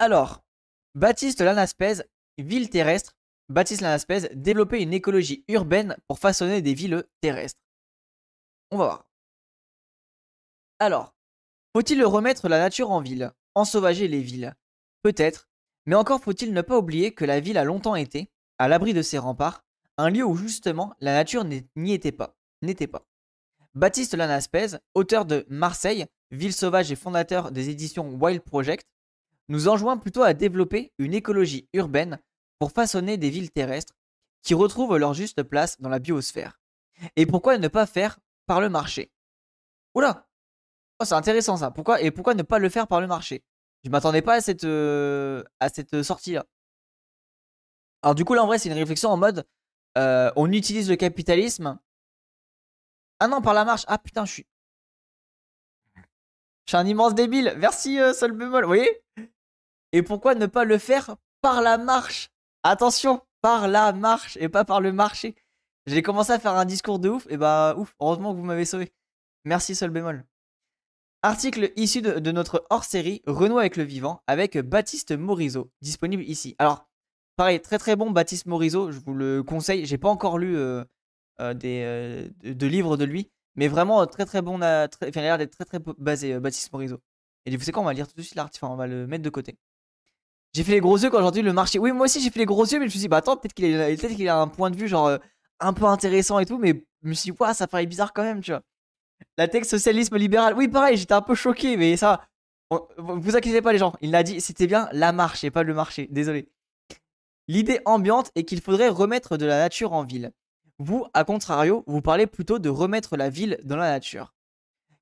Alors, Baptiste Lanaspez, ville terrestre, Baptiste Lanaspez, développer une écologie urbaine pour façonner des villes terrestres. On va voir. Alors, faut-il remettre la nature en ville, ensauvager les villes? Peut-être, mais encore faut-il ne pas oublier que la ville a longtemps été, à l'abri de ses remparts, un lieu où justement la nature n'y était pas. N'était pas. Baptiste Lanaspez, auteur de Marseille, ville sauvage et fondateur des éditions Wild Project, nous enjoint plutôt à développer une écologie urbaine pour façonner des villes terrestres qui retrouvent leur juste place dans la biosphère. Et pourquoi ne pas faire par le marché? Oula oh, C'est intéressant ça. Pourquoi Et pourquoi ne pas le faire par le marché? Je m'attendais pas à cette, euh, sortie-là. Alors du coup là en vrai c'est une réflexion en mode euh, on utilise le capitalisme. Ah non par la marche. Ah putain je suis... Je suis un immense débile. Merci euh, Sol bémol. Vous voyez? Et pourquoi ne pas le faire par la marche? Attention, par la marche et pas par le marché. J'ai commencé à faire un discours de ouf, et bah ouf, heureusement que vous m'avez sauvé. Merci Sol bémol. Article issu de, notre hors-série Renault avec le vivant avec Baptiste Morisot, disponible ici. Alors, pareil, très très bon Baptiste Morisot, je vous le conseille. J'ai pas encore lu euh, euh, des, euh, de, livres de lui, mais vraiment très très bon. Il a l'air d'être très très basé, Baptiste Morisot. Et vous savez quoi, on va lire tout de suite l'article, on va le mettre de côté. J'ai fait les gros yeux quand j'ai entendu le marché. Oui, moi aussi j'ai fait les gros yeux, mais je me suis dit, bah attends, peut-être qu'il a, un point de vue genre euh, un peu intéressant et tout, mais je me suis dit, ouais, ça paraît bizarre quand même, tu vois. La texte socialisme libéral. Oui, pareil, j'étais un peu choqué, mais ça. Vous inquiétez pas, les gens. Il l'a dit, c'était bien la marche et pas le marché. Désolé. L'idée ambiante est qu'il faudrait remettre de la nature en ville. Vous, à contrario, vous parlez plutôt de remettre la ville dans la nature.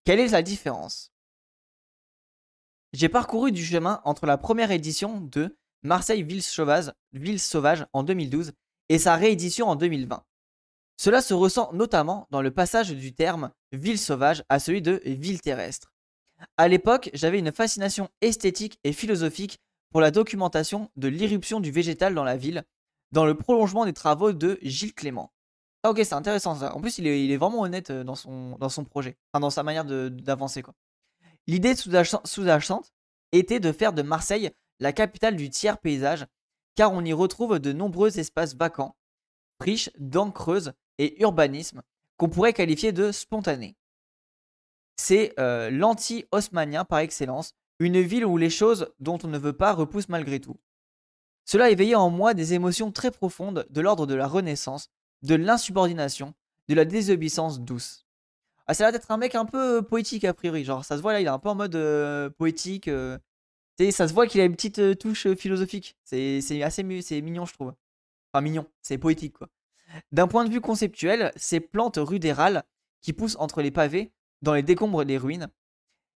Quelle est la différence? J'ai parcouru du chemin entre la première édition de Marseille Ville Sauvage, en 2012 et sa réédition en 2020. Cela se ressent notamment dans le passage du terme ville sauvage à celui de ville terrestre. À l'époque, j'avais une fascination esthétique et philosophique pour la documentation de l'irruption du végétal dans la ville, dans le prolongement des travaux de Gilles Clément. Ah ok, c'est intéressant ça. En plus, il est, vraiment honnête euh, dans son, dans son projet, enfin, dans sa manière d'avancer. quoi. L'idée sous-jacente était de faire de Marseille la capitale du tiers paysage, car on y retrouve de nombreux espaces vacants, riches dents creuses et urbanisme qu'on pourrait qualifier de spontané. C'est euh, l'anti-haussmanien par excellence, une ville où les choses dont on ne veut pas repoussent malgré tout. Cela éveillait en moi des émotions très profondes de l'ordre de la renaissance, de l'insubordination, de la désobéissance douce. Ah, ça a l'air d'être un mec un peu euh, poétique a priori. Genre, ça se voit là, il est un peu en mode euh, poétique. Euh. ça se voit qu'il a une petite touche philosophique. C'est assez mignon, je trouve. Enfin, mignon, c'est poétique quoi. D'un point de vue conceptuel, ces plantes rudérales qui poussent entre les pavés, dans les décombres des ruines,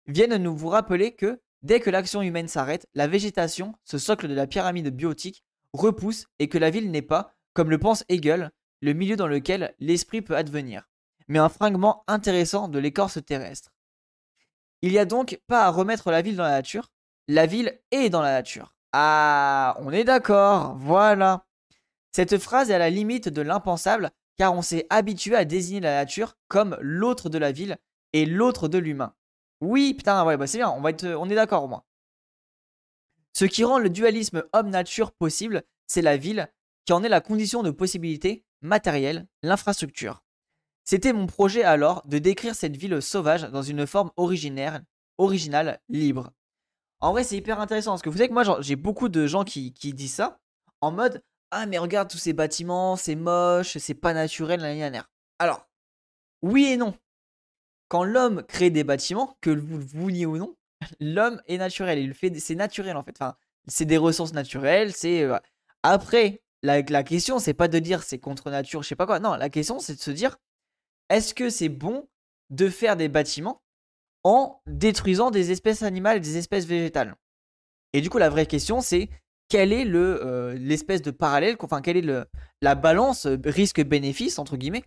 viennent nous vous rappeler que dès que l'action humaine s'arrête, la végétation, ce socle de la pyramide biotique, repousse et que la ville n'est pas, comme le pense Hegel, le milieu dans lequel l'esprit peut advenir mais un fragment intéressant de l'écorce terrestre. Il n'y a donc pas à remettre la ville dans la nature, la ville est dans la nature. Ah, on est d'accord, voilà. Cette phrase est à la limite de l'impensable, car on s'est habitué à désigner la nature comme l'autre de la ville et l'autre de l'humain. Oui, putain, ouais, bah c'est bien, on, va être, on est d'accord au moins. Ce qui rend le dualisme homme-nature possible, c'est la ville, qui en est la condition de possibilité matérielle, l'infrastructure. C'était mon projet alors de décrire cette ville sauvage dans une forme originaire, originale, libre. En vrai, c'est hyper intéressant parce que vous savez que moi, j'ai beaucoup de gens qui, disent ça en mode Ah, mais regarde tous ces bâtiments, c'est moche, c'est pas naturel, la linéaire. Alors, oui et non. Quand l'homme crée des bâtiments, que vous le vouliez ou non, l'homme est naturel. Il fait, c'est naturel en fait. Enfin, c'est des ressources naturelles. C'est euh, après la, la question, c'est pas de dire c'est contre nature, je sais pas quoi. Non, la question, c'est de se dire est-ce que c'est bon de faire des bâtiments en détruisant des espèces animales et des espèces végétales? Et du coup, la vraie question, c'est quelle est euh, l'espèce de parallèle, enfin quelle est la balance euh, risque-bénéfice entre guillemets,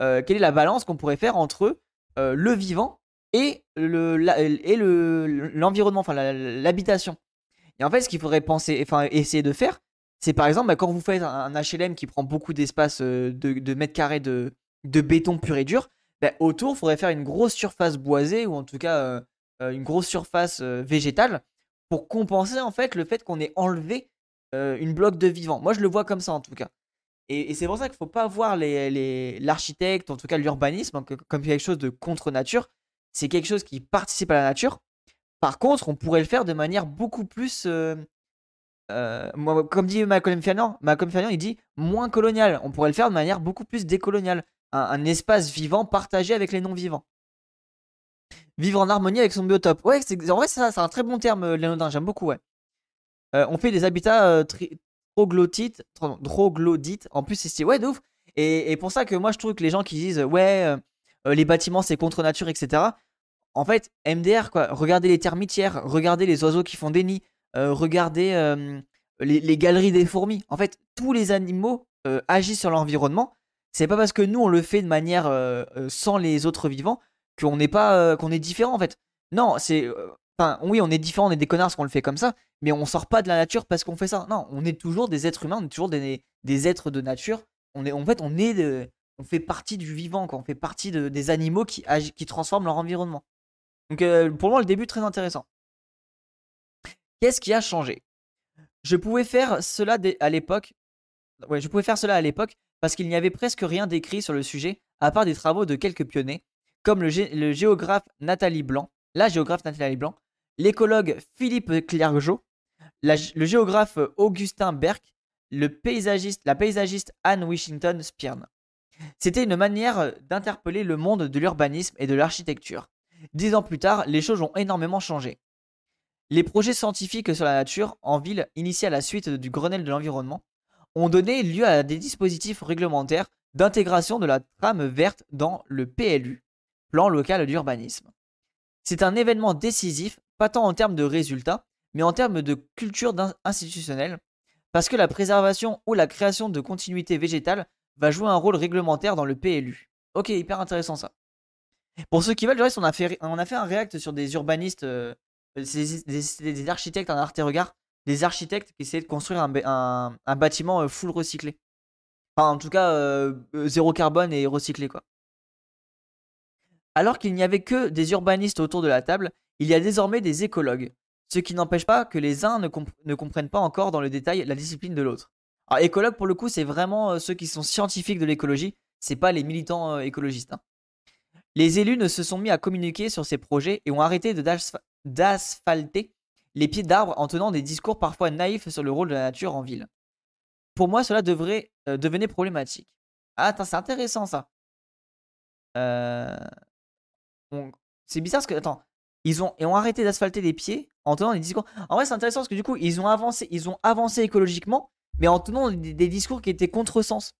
euh, quelle est la balance qu'on pourrait faire entre le vivant et le et le l'environnement, enfin l'habitation? Et en fait, ce qu'il faudrait penser, enfin essayer de faire, c'est par exemple bah, quand vous faites un, HLM qui prend beaucoup d'espace de, de mètres carrés de, de béton pur et dur, bah, autour, il faudrait faire une grosse surface boisée ou en tout cas euh, euh, une grosse surface euh, végétale pour compenser en fait le fait qu'on ait enlevé une bloc de vivant. Moi, je le vois comme ça en tout cas. Et, c'est pour ça qu'il ne faut pas voir l'architecte, en tout cas l'urbanisme, comme quelque chose de contre nature. C'est quelque chose qui participe à la nature. Par contre, on pourrait le faire de manière beaucoup plus. comme dit Malcolm Fernand, Fernand, il dit moins colonial. On pourrait le faire de manière beaucoup plus décoloniale. Un, espace vivant partagé avec les non-vivants. Vivre en harmonie avec son biotope. Ouais, en vrai, c'est un très bon terme, Léonardin. J'aime beaucoup, ouais. on fait des habitats troglodytes. Troglodytes. En plus, c'est ouais, de ouf. Et, pour ça que moi, je trouve que les gens qui disent ouais, les bâtiments, c'est contre nature, etc. En fait, MDR, quoi. Regardez les termitières, regardez les oiseaux qui font des nids, regardez les, galeries des fourmis. En fait, tous les animaux agissent sur l'environnement. C'est pas parce que nous on le fait de manière sans les autres vivants qu'on n'est pas qu'on est différent en fait. Non, c'est oui, on est différent, on est des connards parce qu'on le fait comme ça, mais on sort pas de la nature parce qu'on fait ça. Non, on est toujours des êtres humains, on est toujours des, êtres de nature. On est en fait on est de, on fait partie du vivant on fait partie de, des animaux qui qui transforment leur environnement. Donc pour moi le début très intéressant. Qu'est-ce qui a changé? Je pouvais faire cela à l'époque. Ouais, je pouvais faire cela à l'époque parce qu'il n'y avait presque rien d'écrit sur le sujet, à part des travaux de quelques pionniers, comme le, géographe Nathalie Blanc, la géographe Nathalie Blanc, l'écologue Philippe Clergeau, le géographe Augustin Berck, le paysagiste, la paysagiste Anne Washington Spearn. C'était une manière d'interpeller le monde de l'urbanisme et de l'architecture. Dix ans plus tard, les choses ont énormément changé. Les projets scientifiques sur la nature en ville, initiés à la suite du Grenelle de l'environnement, ont donné lieu à des dispositifs réglementaires d'intégration de la trame verte dans le PLU, plan local d'urbanisme. C'est un événement décisif, pas tant en termes de résultats, mais en termes de culture institutionnelle, parce que la préservation ou la création de continuité végétale va jouer un rôle réglementaire dans le PLU. Ok, hyper intéressant ça. Pour ceux qui veulent, on a fait, on a fait un react sur des urbanistes, euh, des, architectes en Arte Regard des architectes qui essayaient de construire un, bâtiment full recyclé. Enfin, en tout cas, zéro carbone et recyclé, quoi. Alors qu'il n'y avait que des urbanistes autour de la table, il y a désormais des écologues. Ce qui n'empêche pas que les uns ne, comprennent pas encore dans le détail la discipline de l'autre. Alors, écologues, pour le coup, c'est vraiment ceux qui sont scientifiques de l'écologie, c'est pas les militants écologistes. Hein. Les élus ne se sont mis à communiquer sur ces projets et ont arrêté d'asphalter les pieds d'arbres en tenant des discours parfois naïfs sur le rôle de la nature en ville. Pour moi, cela devrait euh, devenir problématique. Ah, attends, c'est intéressant ça. Euh, c'est bizarre parce que, attends, ils ont, ont arrêté d'asphalter les pieds en tenant des discours. En vrai, c'est intéressant parce que du coup, ils ont avancé, ils ont avancé écologiquement, mais en tenant des, discours qui étaient contresens.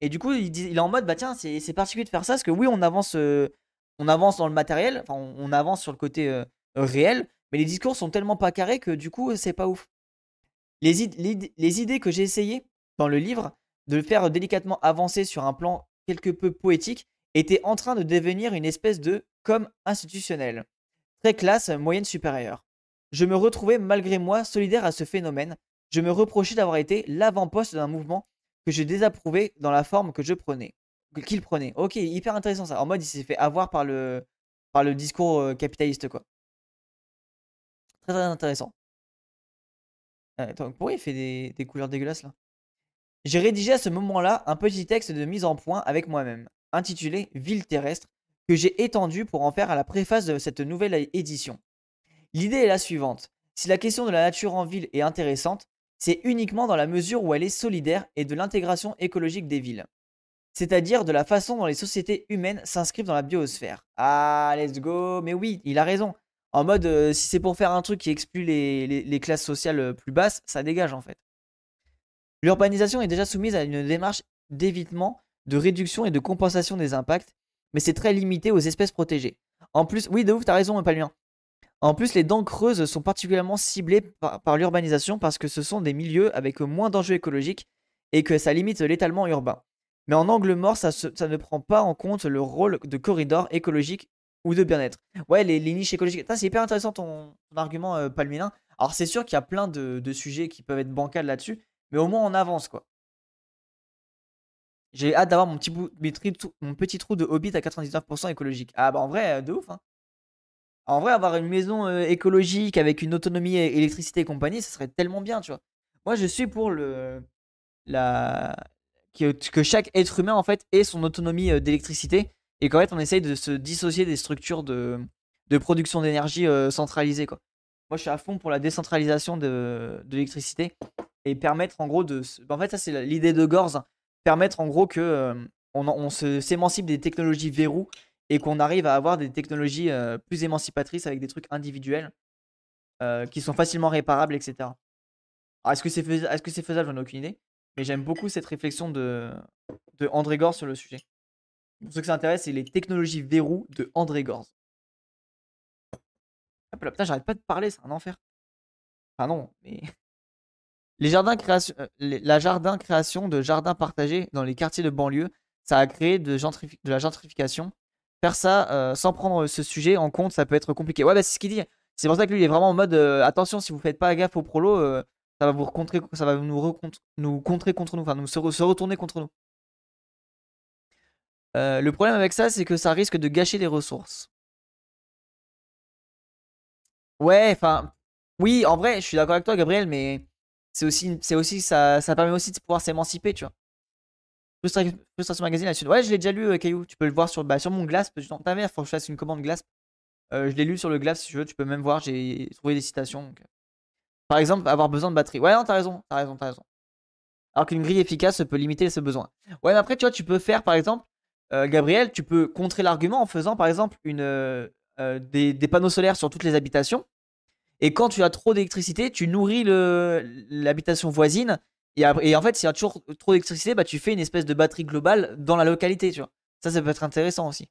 Et du coup, il, il, est en mode, bah tiens, c'est particulier de faire ça parce que oui, on avance, euh, on avance dans le matériel, enfin, on, avance sur le côté réel, mais les discours sont tellement pas carrés que du coup, c'est pas ouf. Les, les idées que j'ai essayé dans le livre de faire délicatement avancer sur un plan quelque peu poétique étaient en train de devenir une espèce de comme institutionnel. Très classe, moyenne supérieure. Je me retrouvais malgré moi solidaire à ce phénomène. Je me reprochais d'avoir été l'avant-poste d'un mouvement que je désapprouvais dans la forme que je prenais, qu'il prenait. Ok, hyper intéressant ça. En mode, il s'est fait avoir par le, par le discours euh, capitaliste, quoi. Très intéressant. Pourquoi il fait des, couleurs dégueulasses là? J'ai rédigé à ce moment-là un petit texte de mise en point avec moi-même, intitulé Ville terrestre, que j'ai étendu pour en faire à la préface de cette nouvelle édition. L'idée est la suivante. Si la question de la nature en ville est intéressante, c'est uniquement dans la mesure où elle est solidaire et de l'intégration écologique des villes. C'est-à-dire de la façon dont les sociétés humaines s'inscrivent dans la biosphère. Ah, let's go Mais oui, il a raison. En mode, euh, si c'est pour faire un truc qui exclut les, classes sociales euh, plus basses, ça dégage en fait. L'urbanisation est déjà soumise à une démarche d'évitement, de réduction et de compensation des impacts, mais c'est très limité aux espèces protégées. En plus, oui, de ouf, t'as raison, Palmien. En plus, les dents creuses sont particulièrement ciblées par, l'urbanisation parce que ce sont des milieux avec moins d'enjeux écologiques et que ça limite l'étalement urbain. Mais en angle mort, ça, ne prend pas en compte le rôle de corridor écologique ou de bien-être. Ouais, les, niches écologiques. C'est hyper intéressant ton, argument, euh. Alors, c'est sûr qu'il y a plein de, sujets qui peuvent être bancals là-dessus, mais au moins on avance, quoi. J'ai hâte d'avoir mon petit, trou de Hobbit à 99% écologique. Ah, bah en vrai, de ouf, hein. En vrai, avoir une maison euh, écologique avec une autonomie é- électricité et compagnie, ça serait tellement bien, tu vois. Moi, je suis pour le que, que chaque être humain en fait ait son autonomie euh, d'électricité et qu'en fait on essaye de se dissocier des structures de, production d'énergie euh, centralisées quoi. Moi, je suis à fond pour la décentralisation de, l'électricité et permettre en gros de. se- En fait, ça c'est l'idée de Gorz, permettre en gros que euh, on, s'émancipe des technologies verrou et qu'on arrive à avoir des technologies euh, plus émancipatrices avec des trucs individuels euh, qui sont facilement réparables, etc. Alors, est-ce que c'est fais- est-ce que c'est faisable? J'en ai aucune idée. Mais j'aime beaucoup cette réflexion de, de André Gorz sur le sujet. Pour ceux que ça c'est les technologies verrou de André Gorz. Là, putain, j'arrête pas de parler, c'est un enfer. Enfin non, mais... Les jardins création, euh, la jardin création de jardins partagés dans les quartiers de banlieue, ça a créé de, la gentrification. Faire ça euh, sans prendre ce sujet en compte, ça peut être compliqué. Ouais, bah, c'est ce qu'il dit. C'est pour ça que lui, il est vraiment en mode euh, attention, si vous faites pas gaffe au prolo, ça va vous recontrer, ça va nous, nous contrer contre nous, enfin nous se retourner contre nous. Euh, le problème avec ça, c'est que ça risque de gâcher les ressources. Ouais, enfin, oui, en vrai, je suis d'accord avec toi, Gabriel, mais c'est aussi, c'est aussi, ça, ça permet aussi de pouvoir s'émanciper, tu vois. Frustra- Frustration Magazine là-dessus. Ouais, je l'ai déjà lu, euh, Caillou. Tu peux le voir sur, bah, sur mon glace. Ta mère, faut que je fasse une commande glace. Euh, je l'ai lu sur le glace si tu veux. Tu peux même voir, j'ai trouvé des citations. euh. Par exemple, avoir besoin de batterie. Ouais, non, t'as raison, t'as raison, t'as raison. Alors qu'une grille efficace peut limiter ce besoin. Ouais, mais après, tu vois, tu peux faire, par exemple, euh, Gabriel, tu peux contrer l'argument en faisant, par exemple, euh, euh, des, panneaux solaires sur toutes les habitations. Et quand tu as trop d'électricité, tu nourris l'habitation voisine. Et, en fait, s'il y a toujours trop d'électricité, bah, tu fais une espèce de batterie globale dans la localité. Ça, ça peut être intéressant aussi.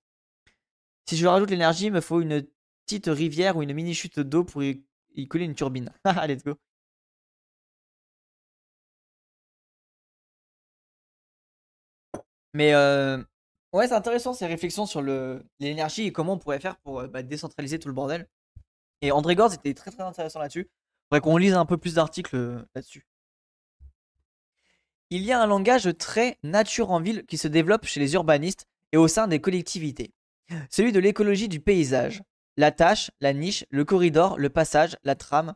Si je rajoute l'énergie, il me faut une petite rivière ou une mini chute d'eau pour y, y coller une turbine. Let's go. Mais ouais, c'est intéressant ces réflexions sur l'énergie et comment on pourrait faire pour euh, bah, décentraliser tout le bordel. Et André Gorz était très très intéressant là-dessus. Faudrait qu'on lise un peu plus d'articles euh, là-dessus. Il y a un langage très nature en ville qui se développe chez les urbanistes et au sein des collectivités. Celui de l'écologie du paysage. La tâche, la niche, le corridor, le passage, la trame.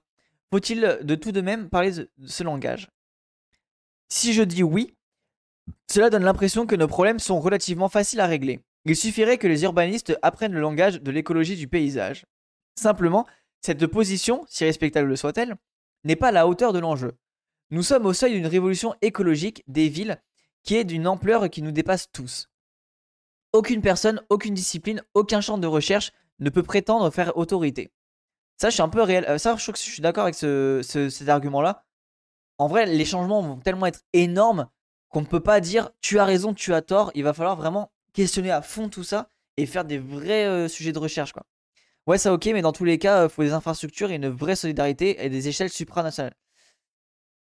Faut-il de tout de même parler de ce langage? Si je dis oui, cela donne l'impression que nos problèmes sont relativement faciles à régler. Il suffirait que les urbanistes apprennent le langage de l'écologie du paysage. Simplement, cette position, si respectable soit-elle, n'est pas à la hauteur de l'enjeu. Nous sommes au seuil d'une révolution écologique des villes qui est d'une ampleur qui nous dépasse tous. Aucune personne, aucune discipline, aucun champ de recherche ne peut prétendre faire autorité. Ça, je suis un peu réel. euh, Ça, je je suis d'accord avec ce- cet argument-là. En vrai, les changements vont tellement être énormes qu'on ne peut pas dire tu as raison, tu as tort. Il va falloir vraiment questionner à fond tout ça et faire des vrais euh, sujets de recherche, quoi. Ouais, ça ok, mais dans tous les cas, il faut des infrastructures et une vraie solidarité et des échelles supranationales.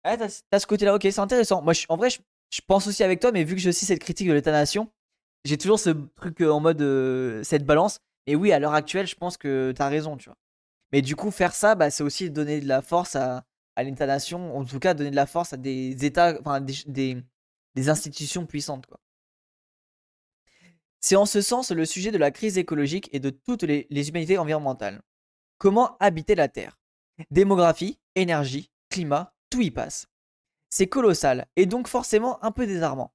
Ah, t'as ce côté-là, ok, c'est intéressant. Moi, en vrai, je, je pense aussi avec toi, mais vu que j'ai aussi cette critique de l'État-nation, j'ai toujours ce truc euh, en mode euh, cette balance. Et oui, à l'heure actuelle, je pense que t'as raison, tu vois. Mais du coup, faire ça, bah, c'est aussi donner de la force à, à l'État-nation, en tout cas, donner de la force à des États, enfin, des, des, des institutions puissantes. C'est en ce sens le sujet de la crise écologique et de toutes les, humanités environnementales. Comment habiter la Terre? Démographie, énergie, climat, tout y passe. C'est colossal et donc forcément un peu désarmant.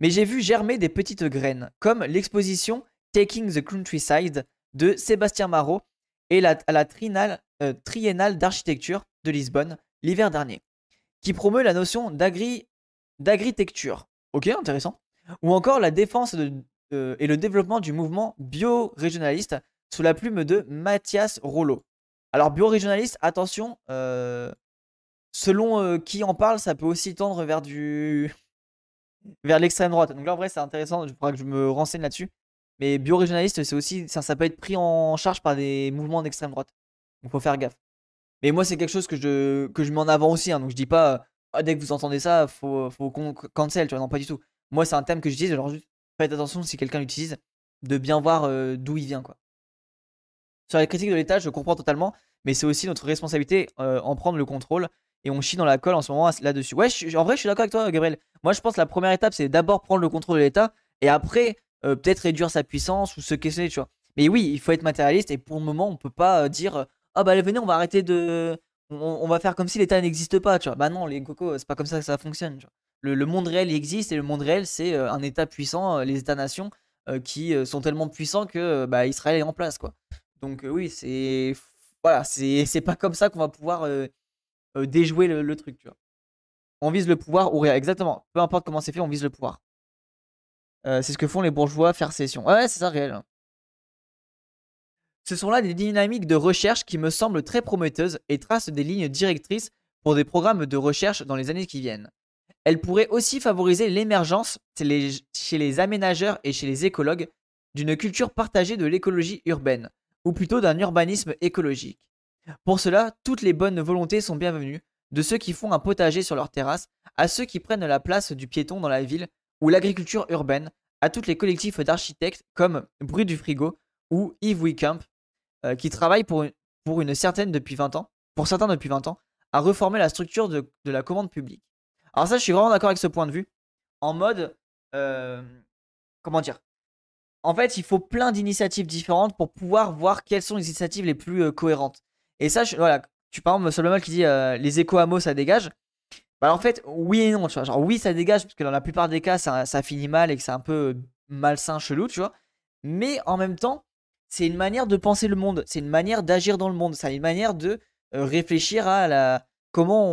Mais j'ai vu germer des petites graines, comme l'exposition Taking the Countryside de Sébastien Marot et la, à la euh, triennale d'architecture de Lisbonne l'hiver dernier, qui promeut la notion d'agri- d'agritecture. Ok, intéressant. Ou encore la défense et le développement du mouvement bio-régionaliste sous la plume de Mathias Rollo. Alors, bio-régionaliste, attention, euh, selon euh, qui en parle, ça peut aussi tendre vers du. vers l'extrême droite. Donc là, en vrai, c'est intéressant, il faudra que je me renseigne là-dessus. Mais bio-régionaliste, c'est aussi. Ça, ça peut être pris en charge par des mouvements d'extrême droite. Donc faut faire gaffe. Mais moi, c'est quelque chose que je, que je mets en avant aussi. hein. donc je dis pas, dès que vous entendez ça, faut, faut qu'on cancel, tu vois. Non, pas du tout. Moi, c'est un thème que j'utilise, alors juste faites attention si quelqu'un l'utilise, de bien voir euh, d'où il vient, quoi. Sur la critique de l'État, je comprends totalement, mais c'est aussi notre responsabilité euh, en prendre le contrôle. Et on chie dans la colle en ce moment là-dessus. Ouais, en vrai, je suis d'accord avec toi, Gabriel. Moi, je pense que la première étape, c'est d'abord prendre le contrôle de l'État et après, euh, peut-être réduire sa puissance ou se questionner, tu vois. Mais oui, il faut être matérialiste et pour le moment, on peut pas dire ah bah venez, on va arrêter de on, va faire comme si l'État n'existe pas, tu vois. Bah non, les cocos, c'est pas comme ça que ça fonctionne, Le, monde réel existe et le monde réel c'est un État puissant, les États-nations qui sont tellement puissants que bah, Israël est en place quoi. Donc oui, c'est voilà, c'est pas comme ça qu'on va pouvoir déjouer le, truc, tu vois. On vise le pouvoir ou rien, exactement. Peu importe comment c'est fait, on vise le pouvoir. c'est ce que font les bourgeois faire session. Ouais, c'est ça réel. Ce sont là des dynamiques de recherche qui me semblent très prometteuses et tracent des lignes directrices pour des programmes de recherche dans les années qui viennent. Elles pourraient aussi favoriser l'émergence chez les aménageurs et chez les écologues d'une culture partagée de l'écologie urbaine, ou plutôt d'un urbanisme écologique. Pour cela, toutes les bonnes volontés sont bienvenues, de ceux qui font un potager sur leur terrasse, à ceux qui prennent la place du piéton dans la ville, ou l'agriculture urbaine, à tous les collectifs d'architectes comme Bruit du Frigo ou Yves Wickamp, euh, qui travaillent pour une, certaine depuis 20 ans, pour certains depuis 20 ans, à reformer la structure de, la commande publique. Alors ça, je suis vraiment d'accord avec ce point de vue, en mode, euh, comment dire, en fait, il faut plein d'initiatives différentes pour pouvoir voir quelles sont les initiatives les plus euh, cohérentes. Et ça, voilà, tu parles de mal qui dit les éco-hameaux ça dégage. Bah, en fait, oui et non, tu vois. Genre, oui, ça dégage, parce que dans la plupart des cas, ça, ça finit mal et que c'est un peu malsain, chelou, tu vois. Mais en même temps, c'est une manière de penser le monde, c'est une manière d'agir dans le monde, c'est une manière de euh, réfléchir à la comment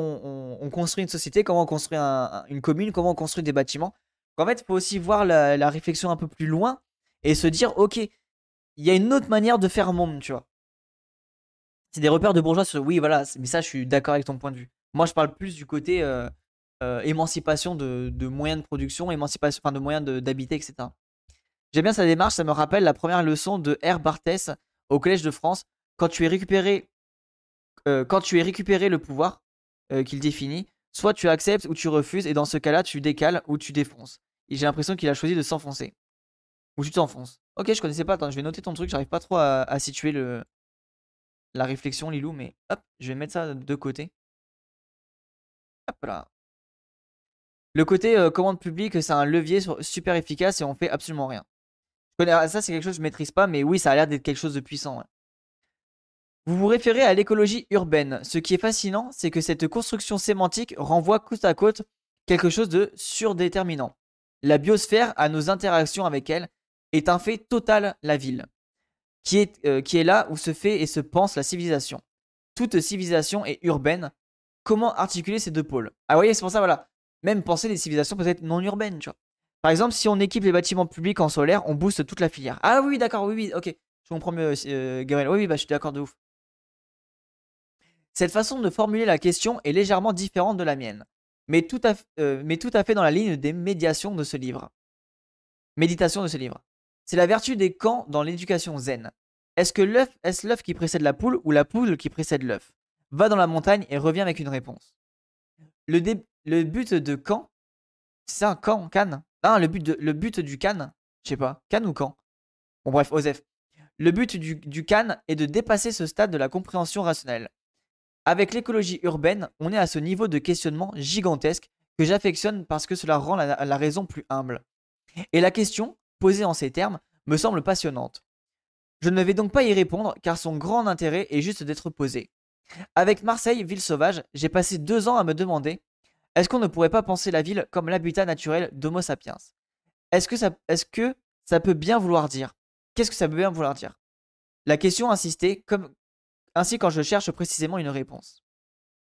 on, construit une société, comment on construit une commune, comment on construit des bâtiments. En fait, il faut aussi voir la, réflexion un peu plus loin et se dire, ok, il y a une autre manière de faire un monde, tu vois. C'est des repères de bourgeois sur, oui, voilà, mais ça, je suis d'accord avec ton point de vue. Moi, je parle plus du côté euh, euh, émancipation de, moyens de production, émancipation, enfin, de moyens d'habiter, etc. J'aime bien sa démarche, ça me rappelle la première leçon de R. Barthès au Collège de France. Quand tu es récupéré, euh, quand tu es récupéré le pouvoir euh, qu'il définit, soit tu acceptes ou tu refuses, et dans ce cas-là, tu décales ou tu défonces. Et j'ai l'impression qu'il a choisi de s'enfoncer. Ou tu t'enfonces. Ok, je connaissais pas, attends, je vais noter ton truc, j'arrive pas trop à, situer le, la réflexion, Lilou, mais hop, je vais mettre ça de côté. Hop là. Le côté euh, commande publique, c'est un levier super efficace et on fait absolument rien. Ah, ça, c'est quelque chose que je maîtrise pas, mais oui, ça a l'air d'être quelque chose de puissant. Vous vous référez à l'écologie urbaine. Ce qui est fascinant, c'est que cette construction sémantique renvoie côte à côte quelque chose de surdéterminant. La biosphère, à nos interactions avec elle, est un fait total la ville, qui est, euh, là où se fait et se pense la civilisation. Toute civilisation est urbaine. Comment articuler ces deux pôles? Ah, vous voyez, c'est pour ça, voilà. Même penser des civilisations peut-être non urbaines, tu vois. Par exemple, si on équipe les bâtiments publics en solaire, on booste toute la filière. Ah oui, d'accord, oui, oui, ok. Je comprends mieux, euh, Gabriel. Oui, oui, bah, je suis d'accord de ouf. Cette façon de formuler la question est légèrement différente de la mienne, mais tout à, euh, mais tout à fait dans la ligne des médiations de ce livre. Méditation de ce livre. C'est la vertu des camps dans l'éducation zen. Est-ce que l'œuf est-ce l'œuf qui précède la poule ou la poule qui précède l'œuf? Va dans la montagne et reviens avec une réponse. Le, le but de camp, c'est un camp, Cannes le but, du Cannes, je sais pas, Cannes ou quand Bon, bref, Osef. Le but du, du est de dépasser ce stade de la compréhension rationnelle. Avec l'écologie urbaine, on est à ce niveau de questionnement gigantesque que j'affectionne parce que cela rend la, la raison plus humble. Et la question, posée en ces termes, me semble passionnante. Je ne vais donc pas y répondre car son grand intérêt est juste d'être posé. Avec Marseille, ville sauvage, j'ai passé deux ans à me demander est-ce qu'on ne pourrait pas penser la ville comme l'habitat naturel d'Homo sapiens? Est-ce que, ça, peut bien vouloir dire? Qu'est-ce que ça peut bien vouloir dire? La question insistait, comme ainsi quand je cherche précisément une réponse.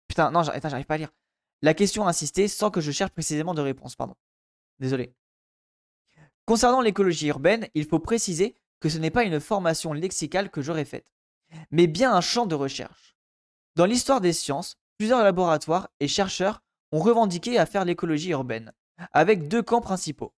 Putain, non, j'arrive pas à lire. La question insistait sans que je cherche précisément de réponse, pardon. Désolé. Concernant l'écologie urbaine, il faut préciser que ce n'est pas une formation lexicale que j'aurais faite, mais bien un champ de recherche. Dans l'histoire des sciences, plusieurs laboratoires et chercheurs ont revendiqué à faire l'écologie urbaine, avec deux camps principaux.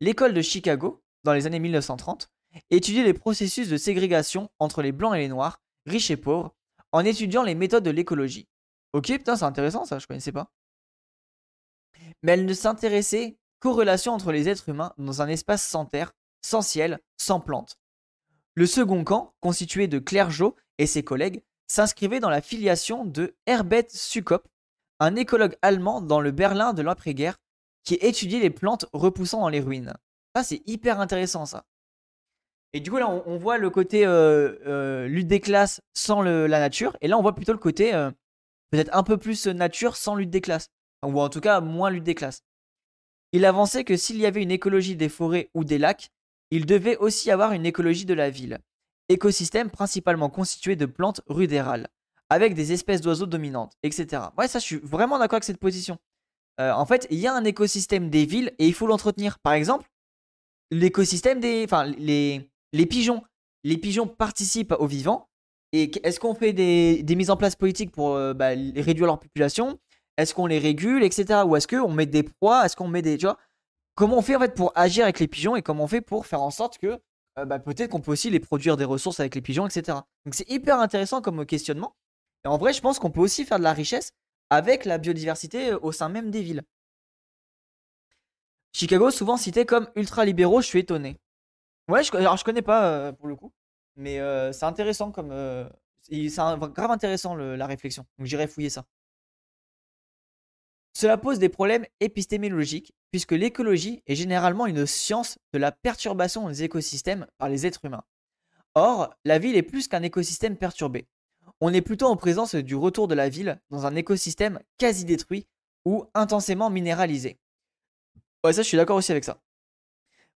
L'école de Chicago, dans les années 1930, étudiait les processus de ségrégation entre les blancs et les noirs, riches et pauvres, en étudiant les méthodes de l'écologie. Ok, putain, c'est intéressant ça, je connaissais pas. Mais elle ne s'intéressait qu'aux relations entre les êtres humains dans un espace sans terre, sans ciel, sans plantes. Le second camp, constitué de Claire Jo et ses collègues, s'inscrivait dans la filiation de Herbert Sukop, un écologue allemand dans le Berlin de l'après-guerre qui étudiait les plantes repoussant dans les ruines. Ça, c'est hyper intéressant, ça. Et du coup, là, on, voit le côté euh, euh, lutte des classes sans la nature. Et là, on voit plutôt le côté euh, peut-être un peu plus nature sans lutte des classes. Ou en tout cas, moins lutte des classes. Il avançait que s'il y avait une écologie des forêts ou des lacs, il devait aussi avoir une écologie de la ville. Écosystème principalement constitué de plantes rudérales, avec des espèces d'oiseaux dominantes, etc. Ouais, ça, je suis vraiment d'accord avec cette position. en fait, il y a un écosystème des villes et il faut l'entretenir. Par exemple, l'écosystème des. Enfin, les, les pigeons. Les pigeons participent aux vivants. Et est-ce qu'on fait des, mises en place politiques pour euh, bah, réduire leur population? Est-ce qu'on les régule, etc. Ou est-ce qu'on met des proies? Est-ce qu'on met des. Tu vois? Comment on fait en fait pour agir avec les pigeons et comment on fait pour faire en sorte que euh, bah, peut-être qu'on peut aussi les produire des ressources avec les pigeons, etc. Donc c'est hyper intéressant comme questionnement. En vrai, je pense qu'on peut aussi faire de la richesse avec la biodiversité euh, au sein même des villes. Chicago, souvent cité comme ultra-libéraux, je suis étonné. Ouais, je, alors je connais pas euh, pour le coup, mais euh, c'est intéressant comme. C'est grave intéressant la réflexion, donc j'irai fouiller ça. Cela pose des problèmes épistémologiques, puisque l'écologie est généralement une science de la perturbation des écosystèmes par les êtres humains. Or, la ville est plus qu'un écosystème perturbé. On est plutôt en présence du retour de la ville dans un écosystème quasi détruit ou intensément minéralisé. Ouais, ça, je suis d'accord aussi avec ça.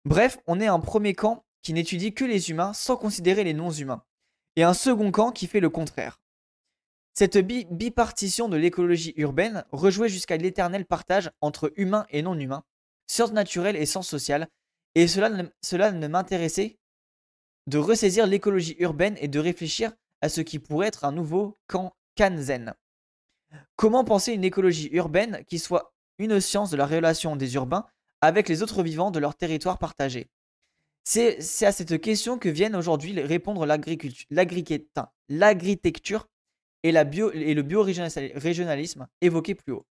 Bref, on est un premier camp qui n'étudie que les humains sans considérer les non-humains, et un second camp qui fait le contraire. Cette bipartition de l'écologie urbaine rejouait jusqu'à l'éternel partage entre humains et non-humains, sciences naturelles et sciences sociales, et cela ne, cela ne m'intéressait de ressaisir l'écologie urbaine et de réfléchir à ce qui pourrait être un nouveau camp Kanzen. Comment penser une écologie urbaine qui soit une science de la relation des urbains avec les autres vivants de leur territoire partagé? C'est à cette question que viennent aujourd'hui répondre l'agriculture et, la et le bio-régionalisme évoqué plus haut.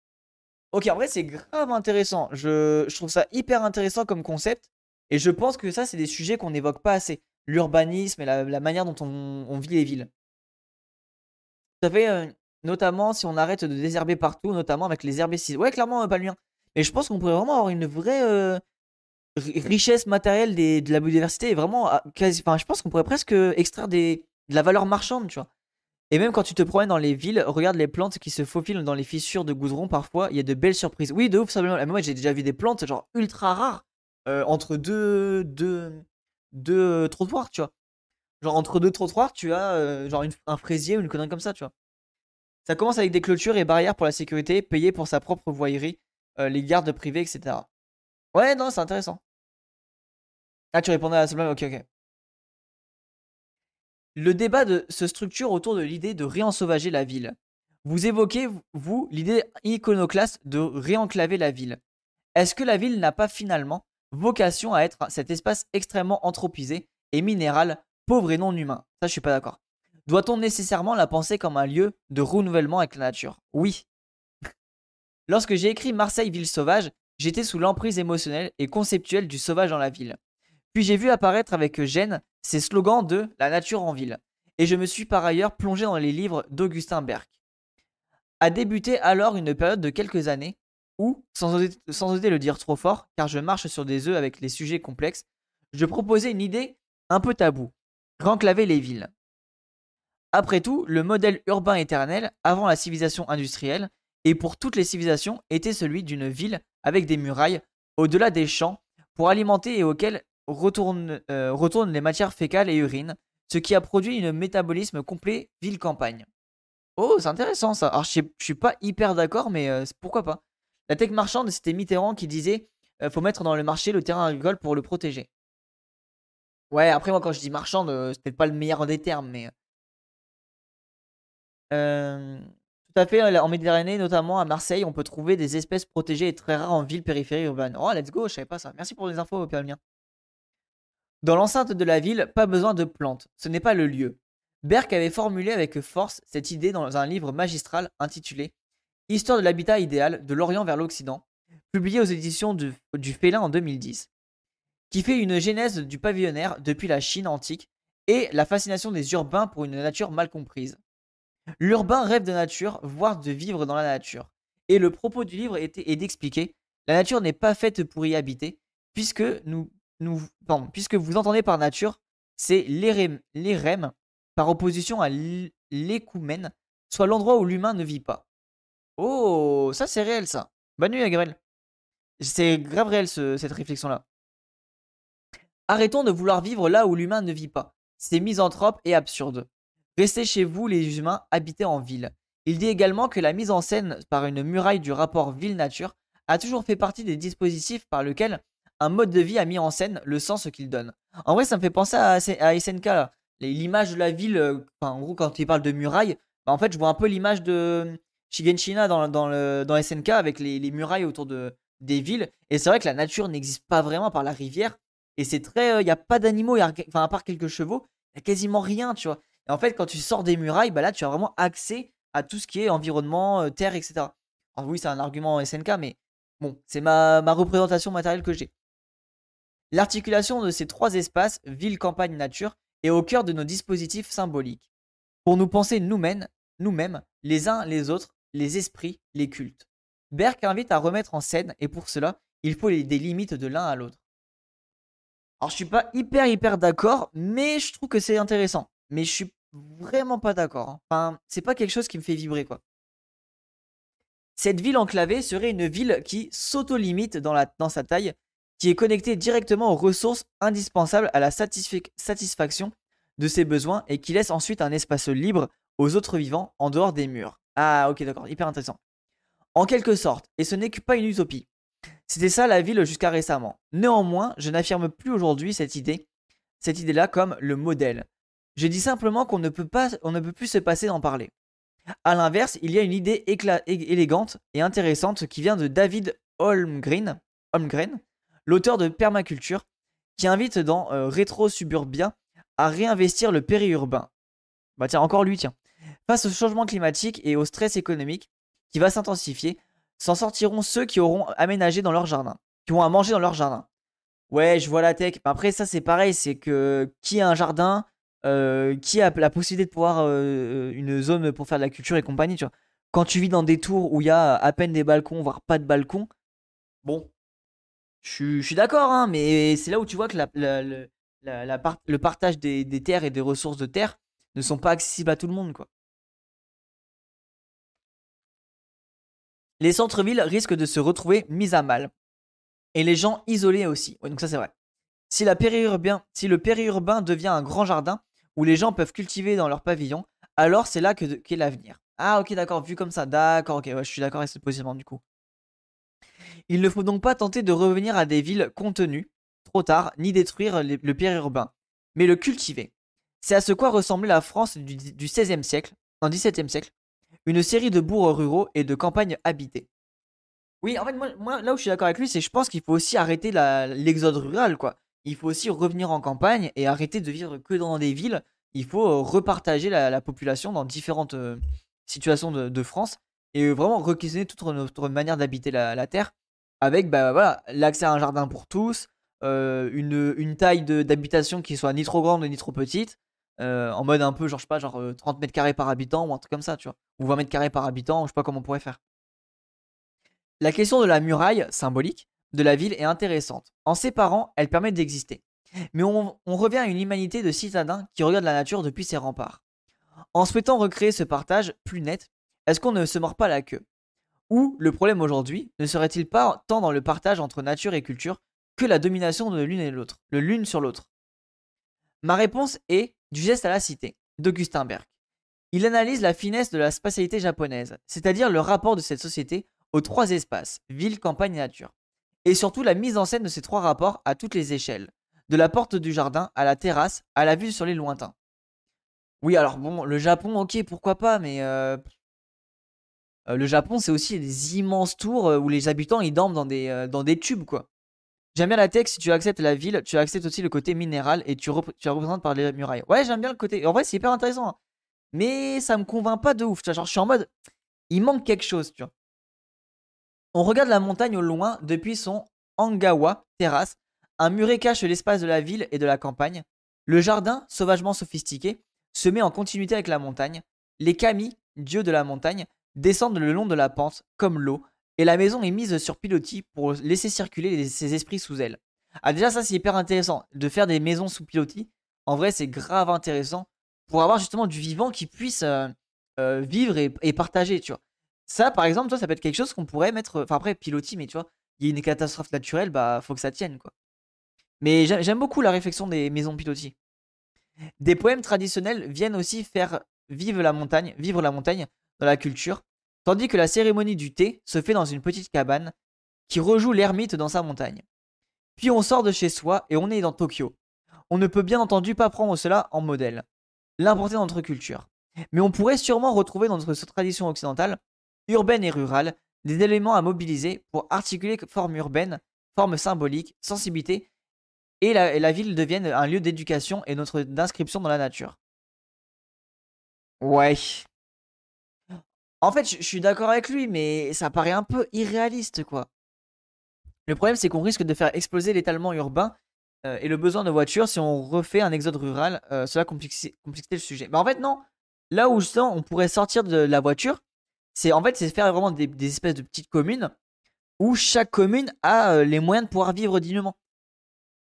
Ok, en vrai, c'est grave intéressant. Je, trouve ça hyper intéressant comme concept. Et je pense que ça, c'est des sujets qu'on n'évoque pas assez. L'urbanisme et la, manière dont on, vit les villes. Ça fait euh, notamment si on arrête de désherber partout, notamment avec les herbicides. Ouais, clairement, euh, pas le mien. Et je pense qu'on pourrait vraiment avoir une vraie euh, richesse matérielle de la biodiversité et vraiment je pense qu'on pourrait presque extraire des, de la valeur marchande, tu vois. Et même quand tu te promènes dans les villes, regarde les plantes qui se faufilent dans les fissures de goudron parfois, il y a de belles surprises. Oui, de ouf, ça. Moi, j'ai déjà vu des plantes genre ultra rares euh, entre deux, deux, deux trottoirs, tu vois. Genre entre deux trottoirs, tu as genre un fraisier ou une connerie comme ça, tu vois? Ça commence avec des clôtures et barrières pour la sécurité, payées pour sa propre voyerie, euh, les gardes privés, etc. Ouais, non, c'est intéressant. Ah, tu répondais à la Ok, ok. Le débat se structure autour de l'idée de réensauvager la ville. Vous évoquez, vous, l'idée iconoclaste de réenclaver la ville. Est-ce que la ville n'a pas finalement vocation à être cet espace extrêmement anthropisé et minéral, pauvre et non humain Ça, je suis pas d'accord. Doit-on nécessairement la penser comme un lieu de renouvellement avec la nature? Oui, Lorsque j'ai écrit Marseille ville sauvage, j'étais sous l'emprise émotionnelle et conceptuelle du sauvage dans la ville. Puis j'ai vu apparaître avec gêne ces slogans de la nature en ville. Et je me suis par ailleurs plongé dans les livres d'Augustin Berck. A débuté alors une période de quelques années où, sans oser, le dire trop fort, car je marche sur des œufs avec les sujets complexes, je proposais une idée un peu taboue renclaver les villes. Après tout, le modèle urbain éternel, avant la civilisation industrielle, et pour toutes les civilisations était celui d'une ville avec des murailles au-delà des champs pour alimenter et retournent, euh, retournent les matières fécales et urines, ce qui a produit un métabolisme complet ville-campagne. Oh, c'est intéressant ça. Alors, je, suis pas hyper d'accord, mais euh, pourquoi pas. La tech marchande, c'était Mitterrand qui disait euh, faut mettre dans le marché le terrain agricole pour le protéger. Ouais, après, moi, quand je dis marchande, c'est peut-être pas le meilleur des termes, mais. Euh, tout à fait, en Méditerranée, notamment à Marseille, on peut trouver des espèces protégées et très rares en ville, périphérie urbaine. Oh, let's go, je savais pas ça. Merci pour les infos, Pierre Dans l'enceinte de la ville, pas besoin de plantes. Ce n'est pas le lieu. Berck avait formulé avec force cette idée dans un livre magistral intitulé Histoire de l'habitat idéal de l'Orient vers l'Occident, publié aux éditions du, du Félin en 2010, qui fait une genèse du pavillonnaire depuis la Chine antique et la fascination des urbains pour une nature mal comprise. L'urbain rêve de nature, voire de vivre dans la nature. Et le propos du livre est, d'expliquer la nature n'est pas faite pour y habiter, puisque, nous, nous, puisque vous entendez par nature c'est l'érem, par opposition à l'écoumène, soit l'endroit où l'humain ne vit pas. Oh, ça c'est réel ça. Bonne nuit, Gabriel. C'est grave réel cette réflexion-là. Arrêtons de vouloir vivre là où l'humain ne vit pas. C'est misanthrope et absurde. Restez chez vous, les humains, habitez en ville. Il dit également que la mise en scène par une muraille du rapport ville-nature a toujours fait partie des dispositifs par lesquels un mode de vie a mis en scène le sens qu'il donne. En vrai, ça me fait penser à, SNK, l'image de la ville, euh, en gros, quand il parle de muraille, bah, en fait, je vois un peu l'image de Shigenshina dans, dans, dans SNK avec les, murailles autour de, des villes. Et c'est vrai que la nature n'existe pas vraiment par la rivière. Et c'est très. Il euh, n'y a pas d'animaux, enfin, à part quelques chevaux, il n'y a quasiment rien, tu vois. Et en fait, quand tu sors des murailles, bah là, tu as vraiment accès à tout ce qui est environnement, euh, terre, etc. Alors, oui, c'est un argument SNK, mais bon, c'est ma, ma représentation matérielle que j'ai. L'articulation de ces trois espaces, ville, campagne, nature, est au cœur de nos dispositifs symboliques. Pour nous penser nous-mêmes, nous-mêmes, les uns les autres, les esprits, les cultes. Berk invite à remettre en scène, et pour cela, il faut des limites de l'un à l'autre. Alors je suis pas hyper hyper d'accord, mais je trouve que c'est intéressant. Mais je suis vraiment pas d'accord. Hein. Enfin, c'est pas quelque chose qui me fait vibrer quoi. Cette ville enclavée serait une ville qui s'auto-limite dans, sa taille qui est connecté directement aux ressources indispensables à la satisfaction de ses besoins et qui laisse ensuite un espace libre aux autres vivants en dehors des murs. Ah ok d'accord, hyper intéressant. En quelque sorte, et ce n'est que pas une utopie. C'était ça la ville jusqu'à récemment. Néanmoins, je n'affirme plus aujourd'hui cette idée, cette idée-là comme le modèle. Je dis simplement qu'on ne peut pas, on ne peut plus se passer d'en parler. A l'inverse, il y a une idée élégante et intéressante qui vient de David Holmgren, Holmgren l'auteur de Permaculture, qui invite dans euh, Rétro Suburbia à réinvestir le périurbain. Bah tiens, encore lui, tiens. Face au changement climatique et au stress économique qui va s'intensifier, s'en sortiront ceux qui auront aménagé dans leur jardin, qui vont à manger dans leur jardin. Ouais, je vois la tech. Après, ça, c'est pareil, c'est que qui a un jardin, euh, qui a la possibilité de pouvoir euh, une zone pour faire de la culture et compagnie, tu vois. Quand tu vis dans des tours où il y a à peine des balcons, voire pas de balcons, bon, je, suis d'accord, hein, mais c'est là où tu vois que le partage des, terres et des ressources de terre ne sont pas accessibles à tout le monde, quoi. Les centres-villes risquent de se retrouver mis à mal. Et les gens isolés aussi. donc ça c'est vrai. Si, le périurbain devient un grand jardin où les gens peuvent cultiver dans leur pavillon, alors c'est là qu'est l'avenir. Ah ok d'accord, vu comme ça, d'accord, ok, je suis d'accord avec ce positionnement du coup. Il ne faut donc pas tenter de revenir à des villes contenues, trop tard, ni détruire le périurbain, mais le cultiver. C'est à ce quoi ressemblait la France du, XVIe siècle, en XVIIe siècle, une série de bourgs ruraux et de campagnes habitées. Oui, en fait, moi, là où je suis d'accord avec lui, c'est je pense qu'il faut aussi arrêter l'exode rural, quoi. Il faut aussi revenir en campagne et arrêter de vivre que dans des villes. Il faut euh, repartager la, population dans différentes euh, situations de, France et vraiment requestionner toute notre manière d'habiter la, terre avec bah, voilà, l'accès à un jardin pour tous, euh, une, une, taille d'habitation qui soit ni trop grande ni trop petite, euh, en mode un peu genre je sais pas genre 30 euh, mètres carrés par habitant ou un truc comme ça tu vois, ou 20 mètres carrés par habitant, je sais pas comment on pourrait faire. La question de la muraille symbolique de la ville est intéressante. En séparant, elle permet d'exister. Mais on, revient à une humanité de citadins qui regarde la nature depuis ses remparts. En souhaitant recréer ce partage plus net, est-ce qu'on ne se mord pas la queue? Ou le problème aujourd'hui ne serait-il pas tant dans le partage entre nature et culture que la domination de l'une et l'autre, le l'une sur l'autre? Ma réponse est du geste à la cité, d'Augustin Berg. Il analyse la finesse de la spatialité japonaise, c'est-à-dire le rapport de cette société aux trois espaces, ville, campagne et nature, et surtout la mise en scène de ces trois rapports à toutes les échelles, de la porte du jardin à la terrasse, à la vue sur les lointains. Oui, alors bon, le Japon, ok, pourquoi pas, mais euh, euh, le Japon, c'est aussi des immenses tours euh, où les habitants ils dorment dans des, dans des tubes, quoi. J'aime bien la tech, si tu acceptes la ville, tu acceptes aussi le côté minéral et tu, tu la représentes par les murailles. Ouais, j'aime bien le côté. En vrai, c'est hyper intéressant. Hein. Mais ça me convainc pas de ouf. Genre, je suis en mode. Il manque quelque chose, tu vois. On regarde la montagne au loin depuis son Angawa terrasse. Un muret cache l'espace de la ville et de la campagne. Le jardin, sauvagement sophistiqué, se met en continuité avec la montagne. Les kami, dieux de la montagne, descendent le long de la pente, comme l'eau, et la maison est mise sur pilotis pour laisser circuler ses esprits sous elle. Ah déjà ça c'est hyper intéressant, de faire des maisons sous pilotis. en vrai, c'est grave intéressant pour avoir justement du vivant qui puisse euh, euh, vivre et, partager, tu vois. Ça, par exemple, ça peut être quelque chose qu'on pourrait mettre. Enfin, après, pilotis, mais tu vois, il y a une catastrophe naturelle, bah, faut que ça tienne, quoi. Mais j'aime beaucoup la réflexion des maisons pilotis. Des poèmes traditionnels viennent aussi faire vivre la montagne, vivre la montagne dans la culture, tandis que la cérémonie du thé se fait dans une petite cabane qui rejoue l'ermite dans sa montagne. Puis on sort de chez soi et on est dans Tokyo. On ne peut bien entendu pas prendre cela en modèle, l'importer dans notre culture. Mais on pourrait sûrement retrouver dans notre tradition occidentale, urbaine et rurale, des éléments à mobiliser pour articuler forme urbaine, forme symbolique, sensibilité, et la, ville devienne un lieu d'éducation et notre d'inscription dans la nature. Ouais. En fait, je suis d'accord avec lui, mais ça paraît un peu irréaliste, quoi. Le problème, c'est qu'on risque de faire exploser l'étalement urbain euh, et le besoin de voitures si on refait un exode rural. Euh, cela complexifie, le sujet. Mais en fait, non. Là où je on pourrait sortir de la voiture, c'est en fait, c'est faire vraiment des, espèces de petites communes où chaque commune a euh, les moyens de pouvoir vivre dignement.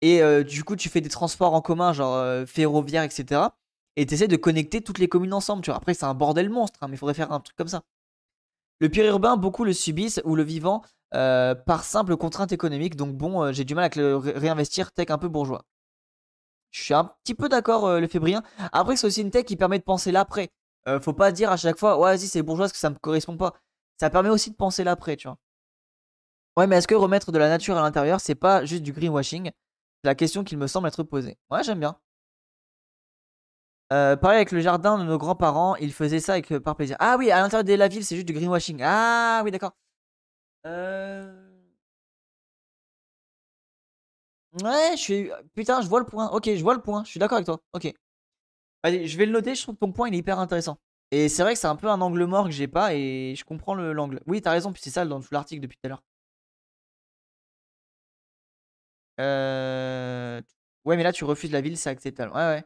Et du coup, tu fais des transports en commun, genre ferroviaire, etc. Et tu essaies de connecter toutes les communes ensemble. Tu vois. Après, c'est un bordel monstre, hein, mais il faudrait faire un truc comme ça. Le pire urbain, beaucoup le subissent, ou le vivant euh, par simple contrainte économique. Donc bon, euh, j'ai du mal à le réinvestir tech un peu bourgeois. Je suis un petit peu d'accord, euh, le fébrien. Après, c'est aussi une tech qui permet de penser l'après. faut pas dire à chaque fois, ouais, vas-y, c'est bourgeois parce que ça me correspond pas. Ça permet aussi de penser l'après, tu vois. Ouais, mais est-ce que remettre de la nature à l'intérieur, c'est pas juste du greenwashing? C'est la question qu'il me semble être posée. Ouais, j'aime bien. Pareil avec le jardin de nos grands-parents, ils faisaient ça avec, par plaisir. Ah oui, à l'intérieur de la ville, c'est juste du greenwashing. Ah oui, d'accord. Euh... Ouais, je suis. Putain, je vois le point. Ok, je vois le point. Je suis d'accord avec toi. Ok. Allez, je vais le noter. Je trouve que ton point il est hyper intéressant. Et c'est vrai que c'est un peu un angle mort que j'ai pas et je comprends l'angle. Oui, t'as raison. Puis c'est ça dans tout l'article depuis tout à l'heure. Euh... Ouais, mais là tu refuses la ville, c'est acceptable. Ouais, ouais.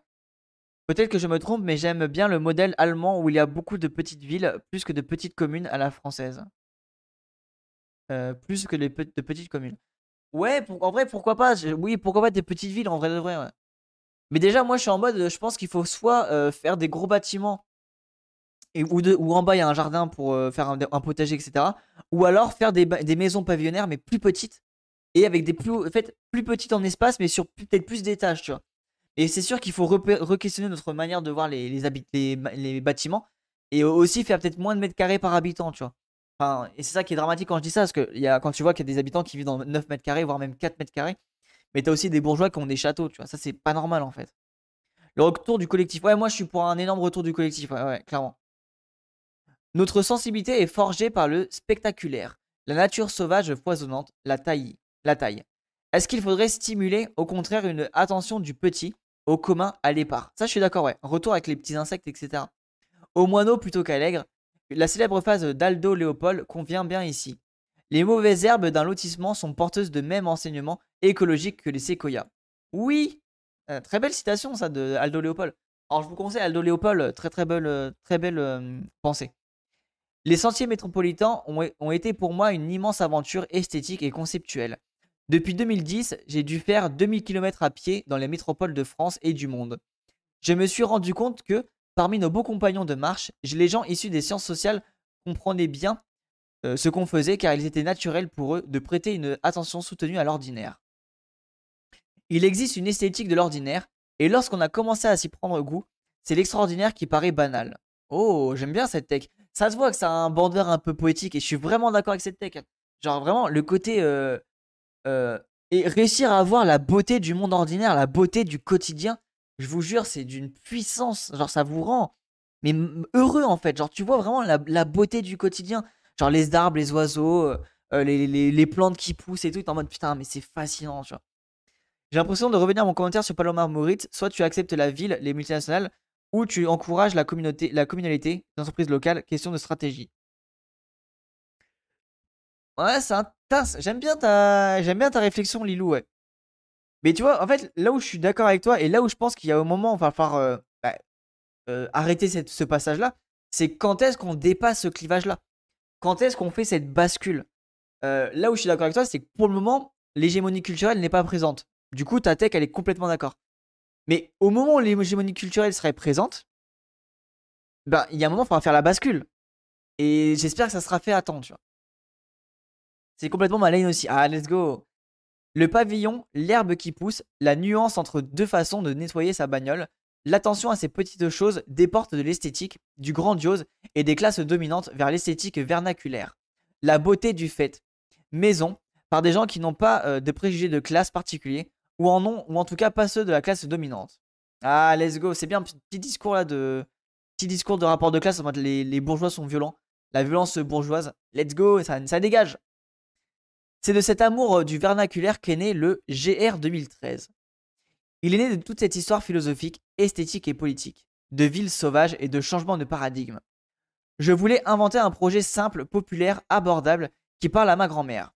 Peut-être que je me trompe, mais j'aime bien le modèle allemand où il y a beaucoup de petites villes plus que de petites communes à la française. Euh, plus que de petites communes. Ouais, en vrai, pourquoi pas? Oui, pourquoi pas des petites villes en vrai de vrai. Mais déjà, moi, je suis en mode, je pense qu'il faut soit euh, faire des gros bâtiments et, ou, en bas, il y a un jardin pour euh, faire un, potager, etc. Ou alors faire des, des, maisons pavillonnaires, mais plus petites et avec des plus, en fait, plus petites en espace, mais sur peut-être plus d'étages, tu vois. Et c'est sûr qu'il faut re-questionner notre manière de voir les, bâtiments et aussi faire peut-être moins de mètres carrés par habitant, tu vois et c'est ça qui est dramatique quand je dis ça, parce que quand tu vois qu'il y a des habitants qui vivent dans 9 mètres carrés, voire même 4 mètres carrés, mais t'as aussi des bourgeois qui ont des châteaux, tu vois. Ça, c'est pas normal en fait. Le retour du collectif. Ouais, moi je suis pour un énorme retour du collectif, ouais, ouais, clairement. Notre sensibilité est forgée par le spectaculaire, la nature sauvage foisonnante, la taille. La taille. Est-ce qu'il faudrait stimuler, au contraire, une attention du petit, au commun, à l'épars Ça, je suis d'accord, ouais. Retour avec les petits insectes, etc. Au moineau plutôt qu'à l'aigre, la célèbre phrase d'Aldo Léopold convient bien ici. Les mauvaises herbes d'un lotissement sont porteuses de même enseignement écologique que les séquoias. Oui, euh, très belle citation ça de Aldo Léopold. Alors je vous conseille Aldo Léopold, très très belle, très belle euh, pensée. Les sentiers métropolitains ont, été pour moi une immense aventure esthétique et conceptuelle. Depuis 2010, j'ai dû faire 2000 km à pied dans les métropoles de France et du monde. Je me suis rendu compte que Parmi nos beaux compagnons de marche, les gens issus des sciences sociales comprenaient bien euh, ce qu'on faisait car il était naturel pour eux de prêter une attention soutenue à l'ordinaire. Il existe une esthétique de l'ordinaire et lorsqu'on a commencé à s'y prendre goût, c'est l'extraordinaire qui paraît banal. Oh, j'aime bien cette tech. Ça se voit que ça a un border un peu poétique et je suis vraiment d'accord avec cette tech. Genre vraiment le côté euh, euh, et réussir à avoir la beauté du monde ordinaire, la beauté du quotidien, je vous jure, c'est d'une puissance. Genre, ça vous rend mais heureux en fait. Genre, tu vois vraiment la, beauté du quotidien. Genre, les arbres, les oiseaux, euh, euh, les, plantes qui poussent et tout. en mode putain, mais c'est fascinant. J'ai l'impression de revenir à mon commentaire sur Palomar Moritz. Soit tu acceptes la ville, les multinationales, ou tu encourages la communauté, la communalité, les entreprises locales. Question de stratégie. Ouais, c'est J'aime bien ta, j'aime bien ta réflexion, Lilou. Ouais. Mais tu vois, en fait, là où je suis d'accord avec toi et là où je pense qu'il y a un moment où il va falloir euh, bah, euh, arrêter ce passage-là, c'est quand est-ce qu'on dépasse ce clivage-là? Quand est-ce qu'on fait cette bascule? Euh, Là où je suis d'accord avec toi, c'est que pour le moment, l'hégémonie culturelle n'est pas présente. Du coup, ta tech, elle est complètement d'accord. Mais au moment où l'hégémonie culturelle serait présente, ben, il y a un moment, il faudra faire la bascule. Et j'espère que ça sera fait à temps, tu vois. C'est complètement ma lane aussi. Ah, let's go. Le pavillon, l'herbe qui pousse, la nuance entre deux façons de nettoyer sa bagnole, l'attention à ces petites choses déporte de l'esthétique, du grandiose et des classes dominantes vers l'esthétique vernaculaire. La beauté du fait. Maison, par des gens qui n'ont pas euh, de préjugés de classe particulier, ou en ont, ou en tout cas pas ceux de la classe dominante. Ah, let's go. C'est bien un petit discours là de. Petit discours de rapport de classe les, les bourgeois sont violents. La violence bourgeoise. Let's go, ça dégage. C'est de cet amour euh, du vernaculaire qu'est né le GR 2013. Il est né de toute cette histoire philosophique, esthétique et politique, de villes sauvages et de changements de paradigme. Je voulais inventer un projet simple, populaire, abordable, qui parle à ma grand-mère.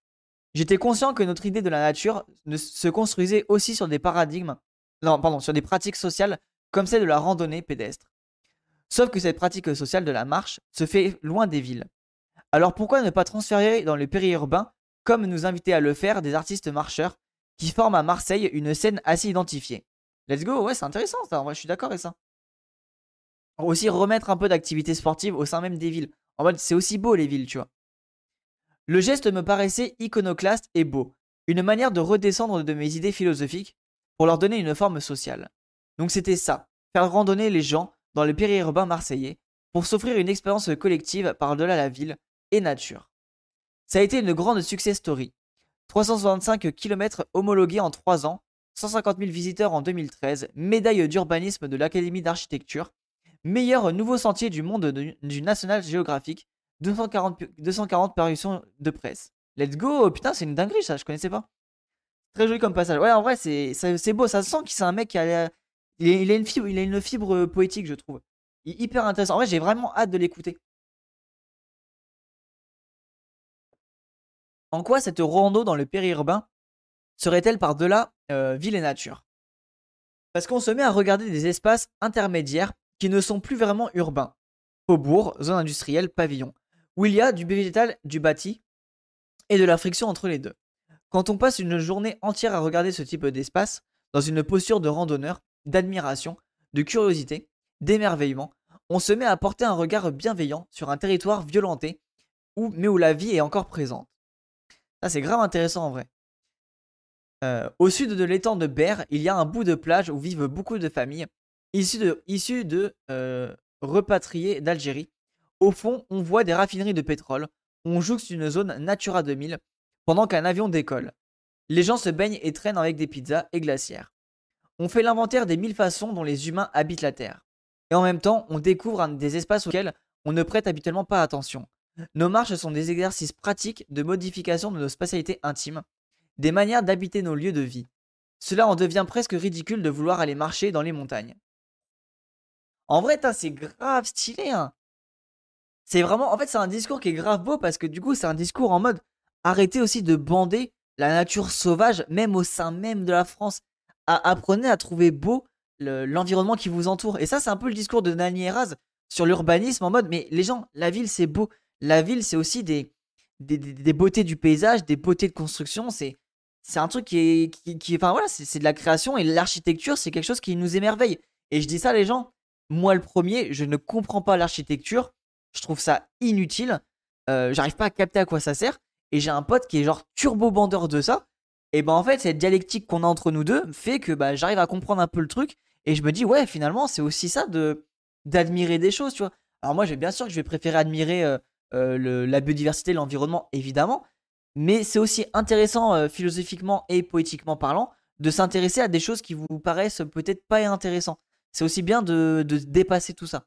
J'étais conscient que notre idée de la nature se construisait aussi sur des paradigmes, non, pardon, sur des pratiques sociales comme celle de la randonnée pédestre. Sauf que cette pratique sociale de la marche se fait loin des villes. Alors pourquoi ne pas transférer dans le périurbain comme nous inviter à le faire des artistes marcheurs qui forment à Marseille une scène assez identifiée. Let's go, ouais, c'est intéressant ça, je suis d'accord avec ça. Aussi remettre un peu d'activité sportive au sein même des villes. En mode, c'est aussi beau les villes, tu vois. Le geste me paraissait iconoclaste et beau, une manière de redescendre de mes idées philosophiques pour leur donner une forme sociale. Donc c'était ça, faire randonner les gens dans le périurbain marseillais pour s'offrir une expérience collective par-delà la ville et nature. Ça a été une grande success story. 365 km homologués en 3 ans, 150 000 visiteurs en 2013, médaille d'urbanisme de l'Académie d'architecture, meilleur nouveau sentier du monde du National Geographic, 240, 240 parutions de presse. Let's go Putain, c'est une dinguerie ça, je connaissais pas. Très joli comme passage. Ouais, en vrai, c'est beau, ça sent qu'il c'est un mec qui a, il a, une fibre, fibre poétique, je trouve. Hyper intéressant. En vrai, j'ai vraiment hâte de l'écouter. En quoi cette rando dans le périurbain serait-elle par-delà euh, ville et nature? Parce qu'on se met à regarder des espaces intermédiaires qui ne sont plus vraiment urbains. Faubourg, zone industrielle, pavillon, où il y a du végétal, du bâti et de la friction entre les deux. Quand on passe une journée entière à regarder ce type d'espace, dans une posture de randonneur, d'admiration, de curiosité, d'émerveillement, on se met à porter un regard bienveillant sur un territoire violenté, où, mais où la vie est encore présente. Ça, c'est grave intéressant en vrai. Euh, au sud de l'étang de Berre, il y a un bout de plage où vivent beaucoup de familles issues de, euh, repatriés d'Algérie. Au fond, on voit des raffineries de pétrole. On jouxte une zone Natura 2000 pendant qu'un avion décolle. Les gens se baignent et traînent avec des pizzas et glacières. On fait l'inventaire des mille façons dont les humains habitent la Terre. Et en même temps, on découvre des espaces auxquels on ne prête habituellement pas attention. Nos marches sont des exercices pratiques de modification de nos spatialités intimes, des manières d'habiter nos lieux de vie. Cela en devient presque ridicule de vouloir aller marcher dans les montagnes. En vrai, c'est grave stylé. Hein. C'est vraiment, en fait, c'est un discours qui est grave beau parce que du coup, c'est un discours en mode arrêtez aussi de bander la nature sauvage, même au sein même de la France. apprenez à trouver beau l'environnement qui vous entoure. Et ça, c'est un peu le discours de Nani Eraz sur l'urbanisme en mode mais les gens, la ville, c'est beau la ville, c'est aussi des, des, beautés du paysage, des beautés de construction. C'est, un truc qui est, qui, enfin voilà, c'est, de la création et l'architecture, c'est quelque chose qui nous émerveille. Et je dis ça, les gens, moi le premier, je ne comprends pas l'architecture. Je trouve ça inutile. Euh, j'arrive pas à capter à quoi ça sert. Et j'ai un pote qui est genre turbo bandeur de ça. Et ben en fait, cette dialectique qu'on a entre nous deux fait que bah, j'arrive à comprendre un peu le truc. Et je me dis, ouais, finalement, c'est aussi ça de d'admirer des choses, tu vois. Alors moi, bien sûr que je vais préférer admirer euh, euh, la biodiversité, l'environnement, évidemment. Mais c'est aussi intéressant euh, philosophiquement et poétiquement parlant de s'intéresser à des choses qui vous paraissent peut-être pas intéressantes. C'est aussi bien de, dépasser tout ça.